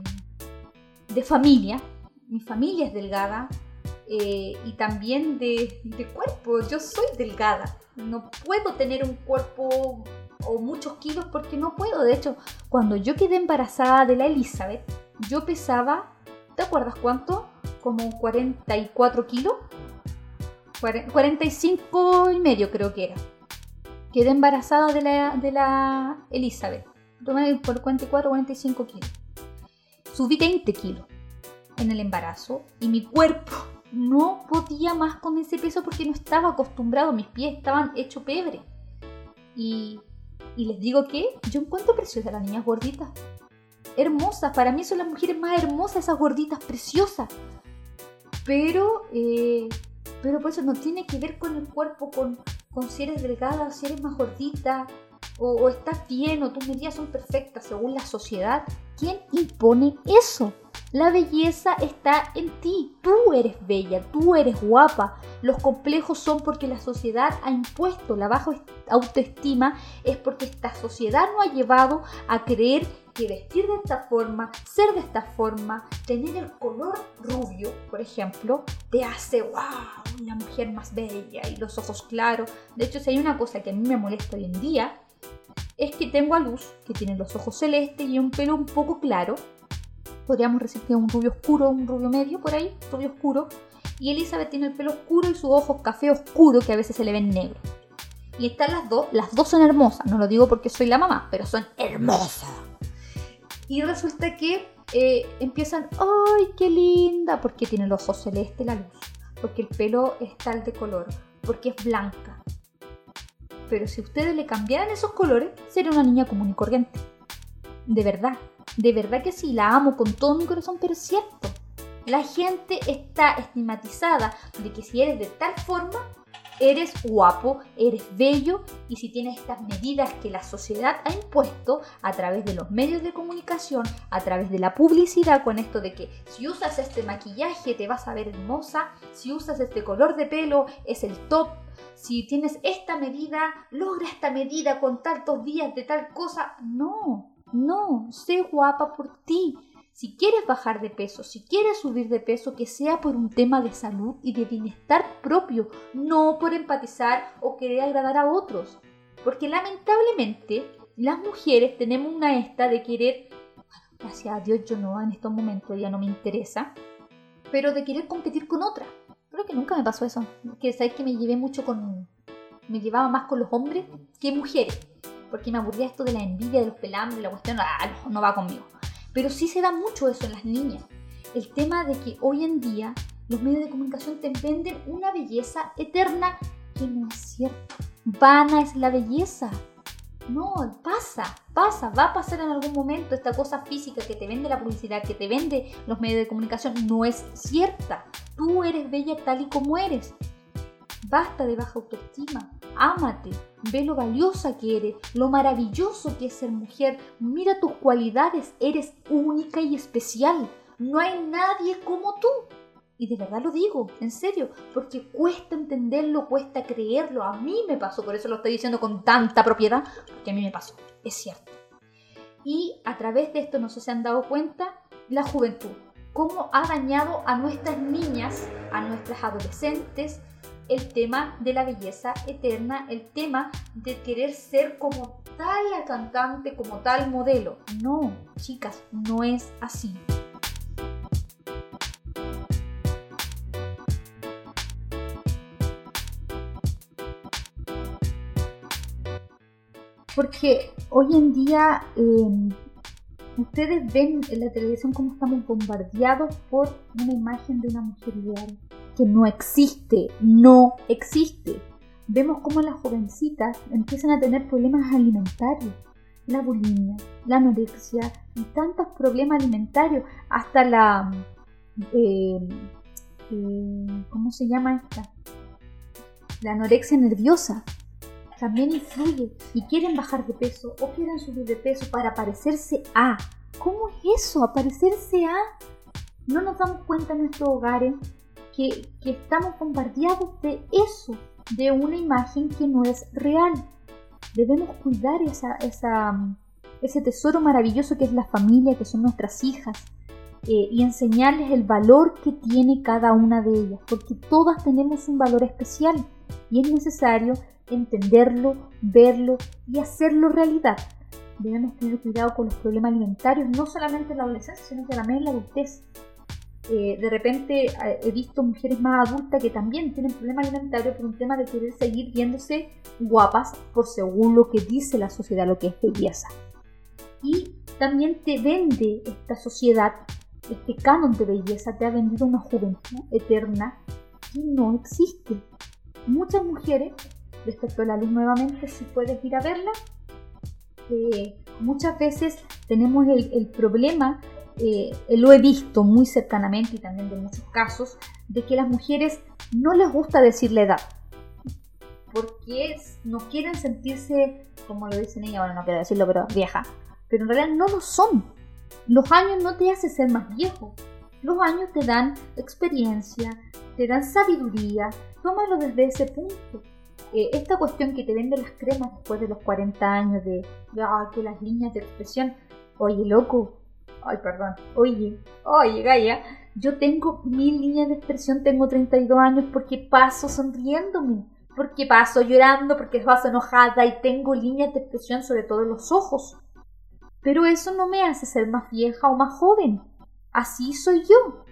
de familia, mi familia es delgada eh, y también de, de cuerpo, yo soy delgada, no puedo tener un cuerpo o muchos kilos porque no puedo, de hecho, cuando yo quedé embarazada de la Elizabeth, yo pesaba ¿Te acuerdas cuánto? Como 44 kilos. 45 y medio creo que era. Quedé embarazada de la, de la Elizabeth. Por 44 45 kilos. Subí 20 kilos en el embarazo y mi cuerpo no podía más con ese peso porque no estaba acostumbrado. Mis pies estaban hechos pebre. Y, y les digo que yo encuentro preciosa a las niñas gorditas hermosas. Para mí son las mujeres más hermosas, esas gorditas preciosas. Pero, eh, pero por eso no tiene que ver con el cuerpo, con, con si eres delgada, si eres más gordita, o, o estás bien, o tus medidas son perfectas según la sociedad. ¿Quién impone eso? La belleza está en ti. Tú eres bella, tú eres guapa. Los complejos son porque la sociedad ha impuesto la baja autoestima, es porque esta sociedad no ha llevado a creer que vestir de esta forma, ser de esta forma, tener el color rubio, por ejemplo, te hace, wow, una mujer más bella y los ojos claros. De hecho, si hay una cosa que a mí me molesta hoy en día, es que tengo a Luz, que tiene los ojos celestes y un pelo un poco claro. Podríamos decir que un rubio oscuro, un rubio medio por ahí, rubio oscuro. Y Elizabeth tiene el pelo oscuro y sus ojos café oscuro que a veces se le ven negros. Y están las dos, las dos son hermosas, no lo digo porque soy la mamá, pero son hermosas. Y resulta que eh, empiezan, ¡ay, qué linda! Porque tiene los ojos celeste la luz, porque el pelo es tal de color, porque es blanca. Pero si ustedes le cambiaran esos colores, sería una niña común y corriente. De verdad, de verdad que sí, la amo con todo mi corazón, pero es cierto. La gente está estigmatizada de que si eres de tal forma, eres guapo, eres bello y si tienes estas medidas que la sociedad ha impuesto a través de los medios de comunicación, a través de la publicidad con esto de que si usas este maquillaje te vas a ver hermosa, si usas este color de pelo es el top, si tienes esta medida, logra esta medida con tantos días de tal cosa. No, no, sé guapa por ti. Si quieres bajar de peso, si quieres subir de peso, que sea por un tema de salud y de bienestar propio, no por empatizar o querer agradar a otros. Porque lamentablemente las mujeres tenemos una esta de querer, gracias a Dios yo no en estos momentos, ya no me interesa, pero de querer competir con otra. Creo que nunca me pasó eso. Que sabes que me llevé mucho con. Me llevaba más con los hombres que mujeres. Porque me aburría esto de la envidia, de los pelambres, la cuestión, ah, no va conmigo. Pero sí se da mucho eso en las niñas. El tema de que hoy en día los medios de comunicación te venden una belleza eterna que no es cierto. Vana es la belleza. No, pasa, pasa, va a pasar en algún momento. Esta cosa física que te vende la publicidad, que te vende los medios de comunicación, no es cierta. Tú eres bella tal y como eres. Basta de baja autoestima. Ámate. Ve lo valiosa que eres, lo maravilloso que es ser mujer. Mira tus cualidades. Eres única y especial. No hay nadie como tú. Y de verdad lo digo, en serio, porque cuesta entenderlo, cuesta creerlo. A mí me pasó, por eso lo estoy diciendo con tanta propiedad, porque a mí me pasó, es cierto. Y a través de esto, no sé si han dado cuenta, la juventud, cómo ha dañado a nuestras niñas, a nuestras adolescentes, el tema de la belleza eterna, el tema de querer ser como tal cantante, como tal modelo. No, chicas, no es así. Porque hoy en día em, ustedes ven en la televisión cómo estamos bombardeados por una imagen de una mujer ideal que no existe, no existe. Vemos cómo las jovencitas empiezan a tener problemas alimentarios, la bulimia, la anorexia y tantos problemas alimentarios, hasta la... Em, em, ¿Cómo se llama esta? La anorexia nerviosa también influye y quieren bajar de peso o quieren subir de peso para parecerse a. ¿Cómo es eso? ¿Aparecerse a? No nos damos cuenta en nuestros hogares que, estamos bombardeados de eso, de una imagen que no es real. Debemos cuidar esa, esa, ese tesoro maravilloso que es la familia, que son nuestras hijas, eh, y enseñarles el valor que tiene cada una de ellas, porque todas tenemos un valor especial y es necesario entenderlo, verlo y hacerlo realidad. Debemos tener cuidado con los problemas alimentarios, no solamente en la adolescencia, sino también en la adultez. Eh, de repente eh, he visto mujeres más adultas que también tienen problemas alimentarios por un tema de querer seguir viéndose guapas por según lo que dice la sociedad, lo que es belleza. Y también te vende esta sociedad, este canon de belleza, te ha vendido una juventud eterna que no existe. Muchas mujeres respecto a la luz nuevamente, si puedes ir a verla. Eh, muchas veces tenemos el, problema, eh, lo he visto muy cercanamente y también de muchos casos, de que las mujeres no les gusta decir la edad. Porque no quieren sentirse, como lo dicen ella, bueno, no quiero decirlo, pero vieja. Pero en realidad no lo son. Los años no te hacen ser más viejo. Los años te dan experiencia, te dan sabiduría. Tómalo desde ese punto. Eh, esta cuestión que te venden las cremas después de los 40 años de, ah, que las líneas de expresión, oye loco, ay perdón, oye, oye Gaia, yo tengo mil líneas de expresión, tengo 32 años porque paso sonriéndome, porque paso llorando, porque paso enojada y tengo líneas de expresión sobre todo en los ojos. Pero eso no me hace ser más vieja o más joven. Así soy yo.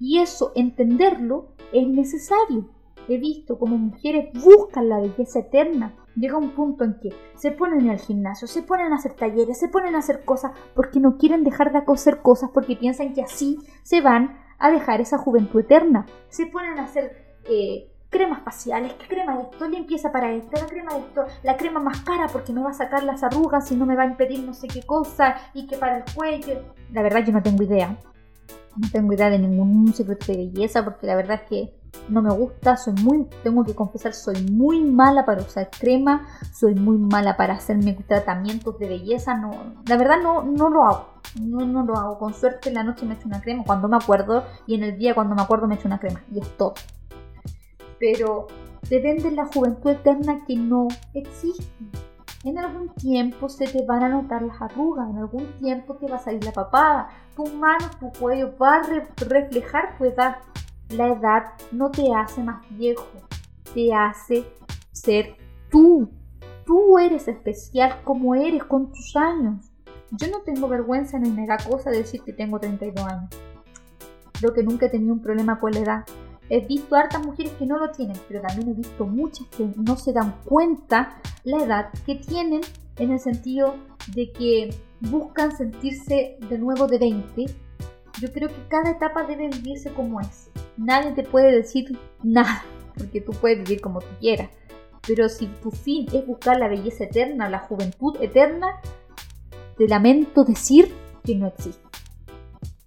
Y eso, entenderlo, es necesario he visto como mujeres buscan la belleza eterna. Llega un punto en que se ponen al gimnasio, se ponen a hacer talleres, se ponen a hacer cosas porque no quieren dejar de hacer cosas porque piensan que así se van a dejar esa juventud eterna. Se ponen a hacer eh, cremas faciales, ¿qué crema esto? Limpieza para esto, la crema de esto, la crema más cara porque me va a sacar las arrugas y no me va a impedir no sé qué cosa y que para el cuello. La verdad yo no tengo idea. No tengo idea de ningún secreto de belleza porque la verdad es que no me gusta, soy muy, tengo que confesar, soy muy mala para usar crema, soy muy mala para hacerme tratamientos de belleza, no, la verdad no, no lo hago, no, no lo hago, con suerte en la noche me echo una crema cuando me acuerdo y en el día cuando me acuerdo me echo una crema y es todo. Pero te venden la juventud eterna que no existe. En algún tiempo se te van a notar las arrugas, en algún tiempo te va a salir la papada, tu mano, tu cuello va a reflejar tu edad la edad no te hace más viejo, te hace ser tú. Tú eres especial como eres con tus años. Yo no tengo vergüenza ni me da cosa decir que tengo 32 años. Creo que nunca he tenido un problema con la edad. He visto hartas mujeres que no lo tienen, pero también he visto muchas que no se dan cuenta la edad que tienen en el sentido de que buscan sentirse de nuevo de 20. Yo creo que cada etapa debe vivirse como es nadie te puede decir nada, porque tú puedes vivir como tú quieras. Pero si tu fin es buscar la belleza eterna, la juventud eterna, te lamento decir que no existe.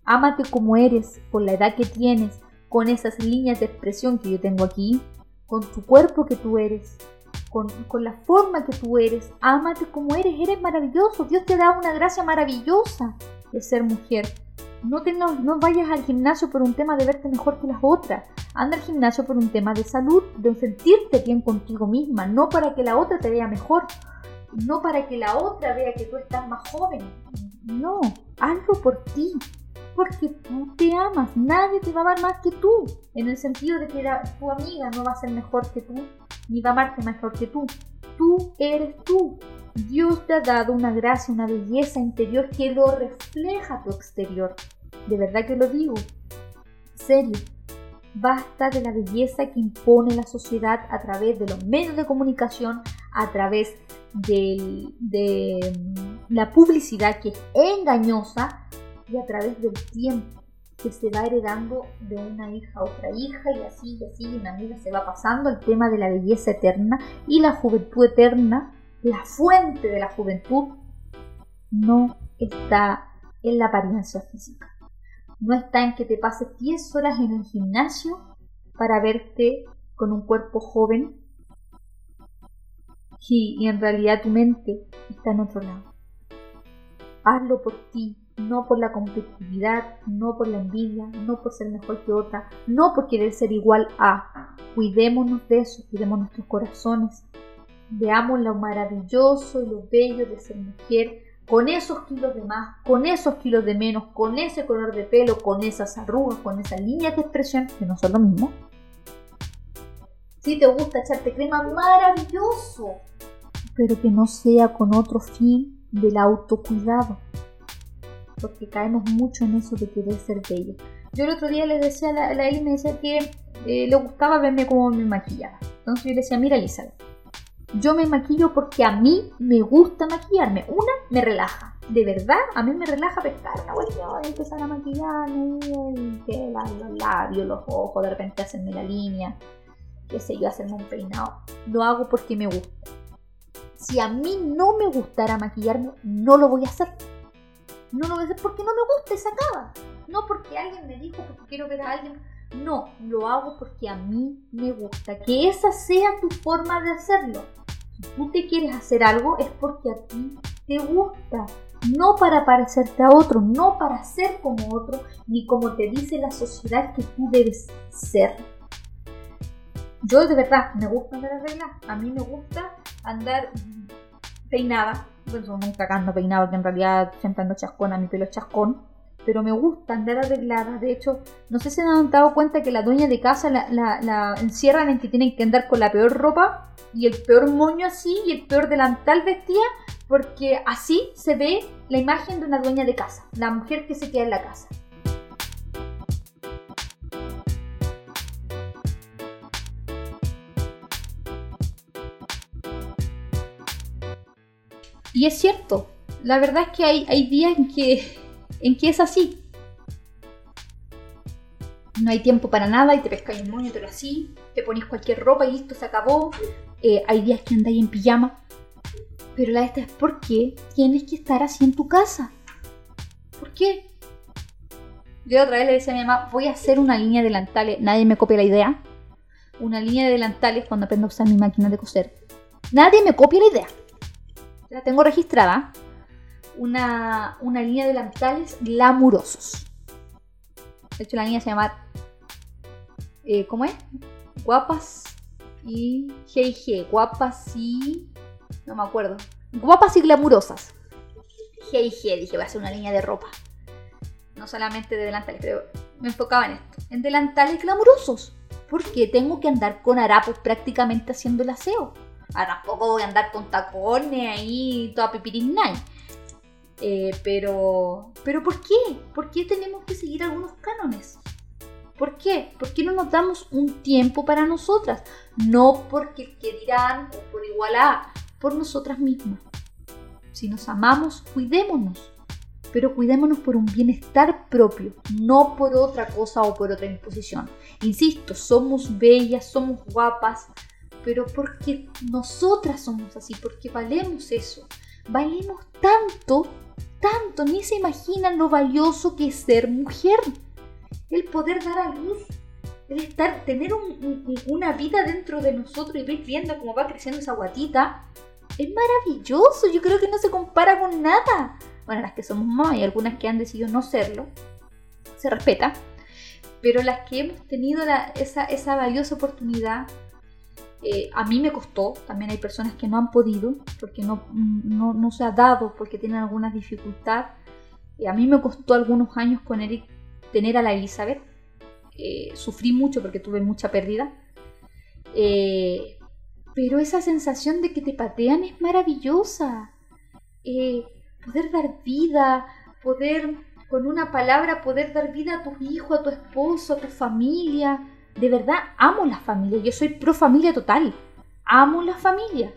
Ámate como eres, con la edad que tienes, con esas líneas de expresión que yo tengo aquí, con tu cuerpo que tú eres, con, con, la forma que tú eres. Ámate como eres, eres maravilloso. Dios te da una gracia maravillosa de ser mujer. No, vayas al gimnasio por un tema de verte mejor que las otras. Anda al gimnasio por un tema de salud, de sentirte bien contigo misma, no para que la otra te vea mejor, no para que la otra vea que tú estás más joven. No, hazlo por ti, porque tú te amas, nadie te va a amar más que tú, en el sentido de que tu amiga no va a ser mejor que tú, ni va a amarte mejor que tú. Tú eres tú. Dios te ha dado una gracia, una belleza interior que lo refleja tu exterior. De verdad que lo digo. Serio. Basta de la belleza que impone la sociedad a través de los medios de comunicación, a través de mm, la publicidad que es engañosa y a través del tiempo que se va heredando de una hija a otra hija y así y así una vida se va pasando el tema de la belleza eterna y la juventud eterna la fuente de la juventud no está en la apariencia física. No está en que te pases 10 horas en el gimnasio para verte con un cuerpo joven y, en realidad tu mente está en otro lado. Hazlo por ti, no por la competitividad, no por la envidia, no por ser mejor que otra, no por querer ser igual a. Cuidémonos de eso, cuidemos nuestros corazones, veamos lo maravilloso y lo bello de ser mujer, con esos kilos de más, con esos kilos de menos, con ese color de pelo, con esas arrugas, con esas líneas de expresión, que no son lo mismo. Si te gusta echarte crema, maravilloso, pero que no sea con otro fin del autocuidado, porque caemos mucho en eso de querer ser bello. Yo el otro día le decía a la, Eli, que eh, le gustaba verme como me maquillaba. Entonces yo le decía, mira Elizabeth, yo me maquillo porque a mí me gusta maquillarme. Una, me relaja. De verdad, a mí me relaja pescar. Voy a empezar a maquillarme, que los labios, los ojos, de repente hacerme la línea, qué sé yo, hacerme un peinado. Lo hago porque me gusta. Si a mí no me gustara maquillarme, no lo voy a hacer. No lo voy a hacer porque no me gusta y se acaba. No porque alguien me dijo, porque quiero ver a alguien. No, lo hago porque a mí me gusta. Que esa sea tu forma de hacerlo tú te quieres hacer algo es porque a ti te gusta, no para parecerte a otro, no para ser como otro, ni como te dice la sociedad que tú debes ser. Yo de verdad me gusta andar arreglada, a mí me gusta andar peinada, bueno, nunca ando peinado, que en realidad siempre ando chascona, mi pelo es chascón, pero me gusta andar arreglada. De hecho, no sé si han dado cuenta que la dueña de casa la, la, encierran en que tienen que andar con la peor ropa y el peor moño así y el peor delantal vestida, porque así se ve la imagen de una dueña de casa, la mujer que se queda en la casa. Y es cierto, la verdad es que hay, hay días en que en que es así. No hay tiempo para nada y te pescáis un moño, te lo así, te pones cualquier ropa y listo, se acabó. Eh, hay días que andáis en pijama. Pero la esta es porque tienes que estar así en tu casa. ¿Por qué? Yo otra vez le decía a mi mamá, voy a hacer una línea delantales, nadie me copia la idea. una línea de delantales cuando aprendo a usar mi máquina de coser. Nadie me copia la idea. La tengo registrada. Una, una línea de delantales glamurosos. De hecho, la línea se llama. Eh, ¿Cómo es? Guapas y GIG. Guapas y. No me acuerdo. Guapas y glamurosas. GIG, dije, va a ser una línea de ropa. No solamente de delantales, pero me enfocaba en esto. En delantales glamurosos. Porque tengo que andar con harapos prácticamente haciendo el aseo. Ahora tampoco voy a andar con tacones ahí, toda pipiris eh, pero, pero ¿por qué? ¿Por qué tenemos que seguir algunos cánones? ¿Por qué? ¿Por qué no nos damos un tiempo para nosotras? No porque el que dirán o por igual a, por nosotras mismas. Si nos amamos, cuidémonos. Pero cuidémonos por un bienestar propio, no por otra cosa o por otra imposición. Insisto, somos bellas, somos guapas, pero porque nosotras somos así, porque valemos eso. Valemos tanto, tanto, ni se imaginan lo valioso que es ser mujer. El poder dar a luz, el estar, tener una vida dentro de nosotros y ver viendo cómo va creciendo esa guatita, es maravilloso. Yo creo que no se compara con nada. Bueno, las que somos más y algunas que han decidido no serlo, se respeta. Pero las que hemos tenido esa, esa valiosa oportunidad eh, a mí me costó, también hay personas que no han podido porque no, no, se ha dado, porque tienen alguna dificultad. y a mí me costó algunos años tener a la Elizabeth. Eh, sufrí mucho porque tuve mucha pérdida. Eh, pero esa sensación de que te patean es maravillosa. poder dar vida, poder con una palabra poder dar vida a tu hijo, a tu esposo, a tu familia, de verdad amo la familia, yo soy pro familia total, amo la familia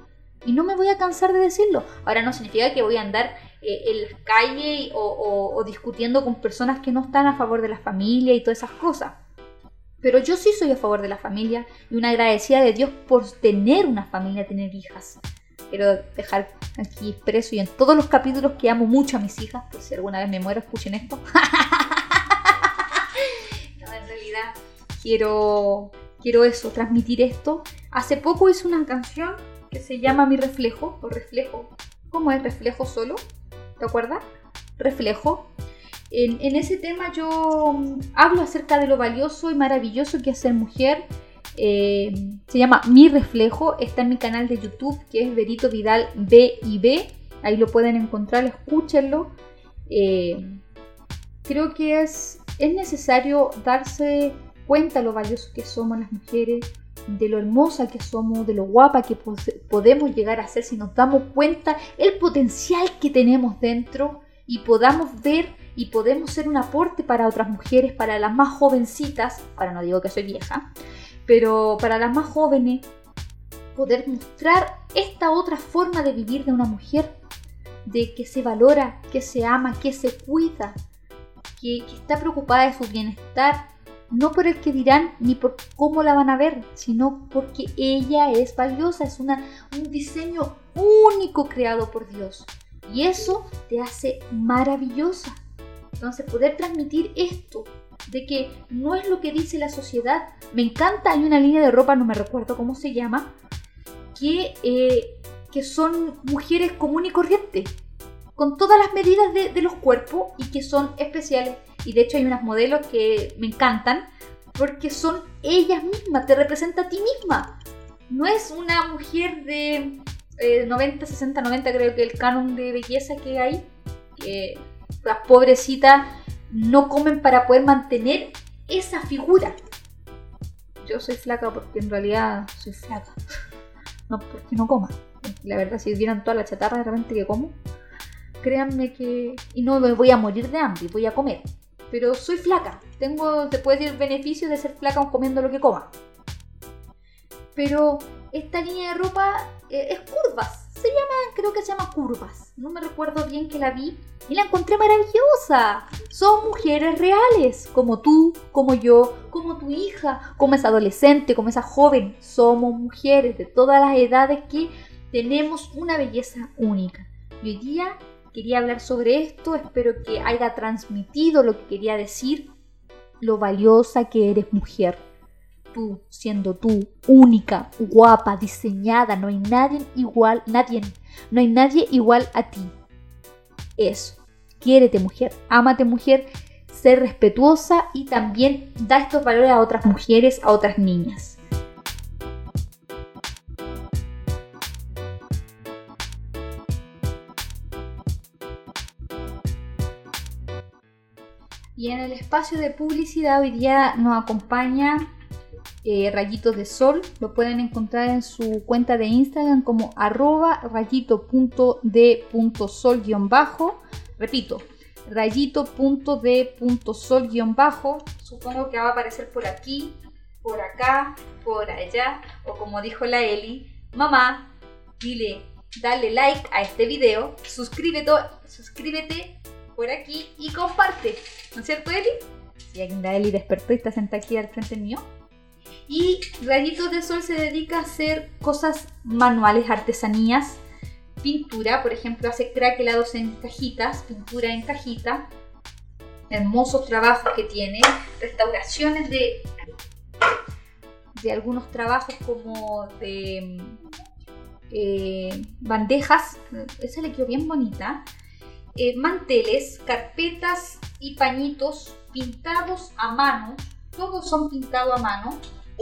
y no me voy a cansar de decirlo. Ahora no significa que voy a andar eh, en la calle o, discutiendo con personas que no están a favor de la familia y todas esas cosas. Pero yo sí soy a favor de la familia y una agradecida de Dios por tener una familia, tener hijas. Quiero dejar aquí expreso y en todos los capítulos que amo mucho a mis hijas, por si alguna vez me muero, escuchen esto. no, en realidad quiero, quiero eso, transmitir esto. Hace poco hice una canción que se llama Mi Reflejo, o Reflejo. ¿Cómo es Reflejo solo? ¿Te acuerdas? Reflejo. En, ese tema yo mm, hablo acerca de lo valioso y maravilloso que es ser mujer. Eh, se llama Mi Reflejo, está en mi canal de YouTube que es Verito Vidal B y B. Ahí lo pueden encontrar, escúchenlo. Eh, creo que es, es necesario darse cuenta lo valioso que somos las mujeres, de lo hermosa que somos, de lo guapa que podemos llegar a ser si nos damos cuenta el potencial que tenemos dentro y podamos ver y podemos ser un aporte para otras mujeres, para las más jovencitas, para no digo que soy vieja, pero para las más jóvenes, poder mostrar esta otra forma de vivir de una mujer, de que se valora, que se ama, que se cuida, que está preocupada de su bienestar, no por el que dirán ni por cómo la van a ver, sino porque ella es valiosa, es una, un diseño único creado por Dios. Y eso te hace maravillosa. Entonces, poder transmitir esto, de que no es lo que dice la sociedad. Me encanta, hay una línea de ropa, no me recuerdo cómo se llama, que, eh, que son mujeres común y corriente, con todas las medidas de, de los cuerpos y que son especiales y de hecho hay unas modelos que me encantan porque son ellas mismas, te representa a ti misma. No es una mujer de 90, 60, 90 creo que el canon de belleza que hay, que las pobrecitas no comen para poder mantener esa figura. Yo soy flaca porque en realidad soy flaca. No porque no coma. La verdad, si vieran toda la chatarra de repente que como, créanme que... Y no me voy a morir de hambre, voy a comer pero soy flaca. Tengo, te puede decir, beneficio de ser flaca comiendo lo que coma. Pero esta línea de ropa eh, es curvas. Se llama, creo que se llama curvas. No me recuerdo bien que la vi y la encontré maravillosa. Son mujeres reales, como tú, como yo, como tu hija, como esa adolescente, como esa joven. Somos mujeres de todas las edades que tenemos una belleza única. Y hoy día quería hablar sobre esto, espero que haya transmitido lo que quería decir, lo valiosa que eres mujer. tú, siendo tú, única, guapa, diseñada, no hay nadie igual, nadie, no hay nadie igual a ti. Eso. Quiérete mujer, ámate mujer, ser respetuosa y también da estos valores a otras mujeres, a otras niñas. Y en el espacio de publicidad hoy día nos acompaña eh, Rayitos de Sol. Lo pueden encontrar en su cuenta de Instagram como arroba rayito.d.sol-bajo. Repito, rayito.d.sol-bajo. Supongo que va a aparecer por aquí, por acá, por allá. O como dijo la Eli, mamá, dile, dale like a este video, suscríbete, suscríbete por aquí y comparte. ¿No es cierto, Eli? Si alguien la Eli despertó y está sentada aquí al frente mío. Y Rayitos de Sol se dedica a hacer cosas manuales, artesanías, pintura, por ejemplo, hace craquelados en cajitas, pintura en cajita, hermosos trabajos que tiene, restauraciones de, de algunos trabajos como de eh, bandejas, esa le quedó bien bonita, eh, manteles, carpetas y pañitos pintados a mano, todos son pintados a mano,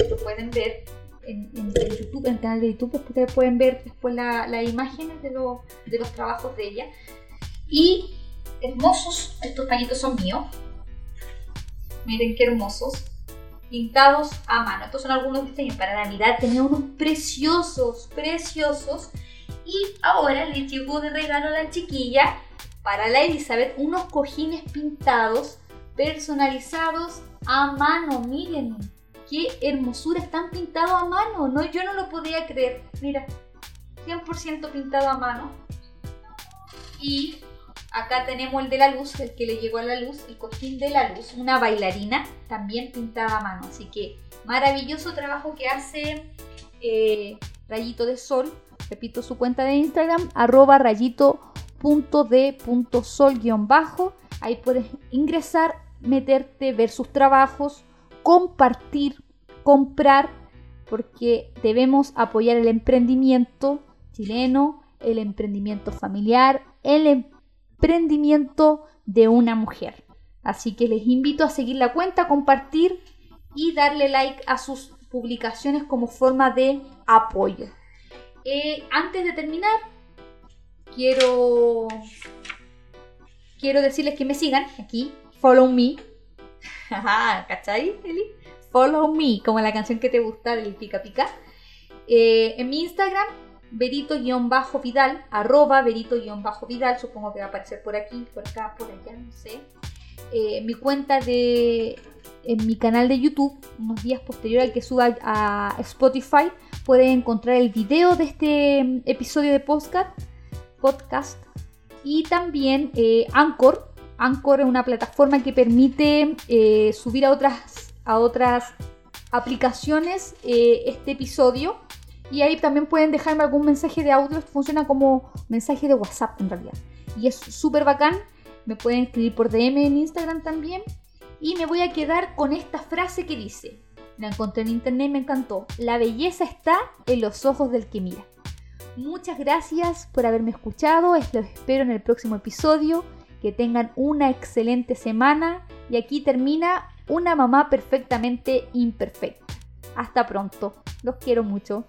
lo pueden ver en, YouTube, en el canal de YouTube, ustedes pueden ver después las imágenes de, de los trabajos de ella. Y hermosos, estos pañitos son míos. Miren qué hermosos. Pintados a mano. Estos son algunos diseños para Navidad. Tenía unos preciosos, preciosos. Y ahora le llegó de regalo a la chiquilla, para la Elizabeth, unos cojines pintados, personalizados a mano. Miren, qué hermosura, están pintados a mano. No, yo no lo podía creer. Mira, 100% pintado a mano. Y acá tenemos el de la luz, el que le llegó a la luz, el cojín de la luz, una bailarina también pintada a mano. Así que maravilloso trabajo que hace eh, Rayito de Sol. Repito su cuenta de Instagram, arroba rayito.d.sol-bajo. Ahí puedes ingresar, meterte, ver sus trabajos, compartir, comprar, porque debemos apoyar el emprendimiento chileno, el emprendimiento familiar, el emprendimiento de una mujer. Así que les invito a seguir la cuenta, compartir y darle like a sus publicaciones como forma de apoyo. Eh, antes de terminar, quiero, quiero decirles que me sigan aquí, follow me, ¿cachai, Eli? Follow me, como la canción que te gusta del Pica Pica. Eh, en mi Instagram, verito-vidal, arroba verito-vidal, supongo que va a aparecer por aquí, por acá, por allá, no sé. Eh, mi cuenta de, en mi canal de YouTube, unos días posterior al que suba a Spotify, pueden encontrar el video de este mm, episodio de podcast, podcast y también eh, Anchor, Anchor es una plataforma que permite eh, subir a otras, a otras aplicaciones eh, este episodio. Y ahí también pueden dejarme algún mensaje de audio. Esto funciona como mensaje de WhatsApp en realidad. Y es súper bacán. Me pueden escribir por DM en Instagram también. Y me voy a quedar con esta frase que dice. La encontré en internet y me encantó. La belleza está en los ojos del que mira. Muchas gracias por haberme escuchado. Los espero en el próximo episodio que tengan una excelente semana y aquí termina una mamá perfectamente imperfecta. Hasta pronto, los quiero mucho.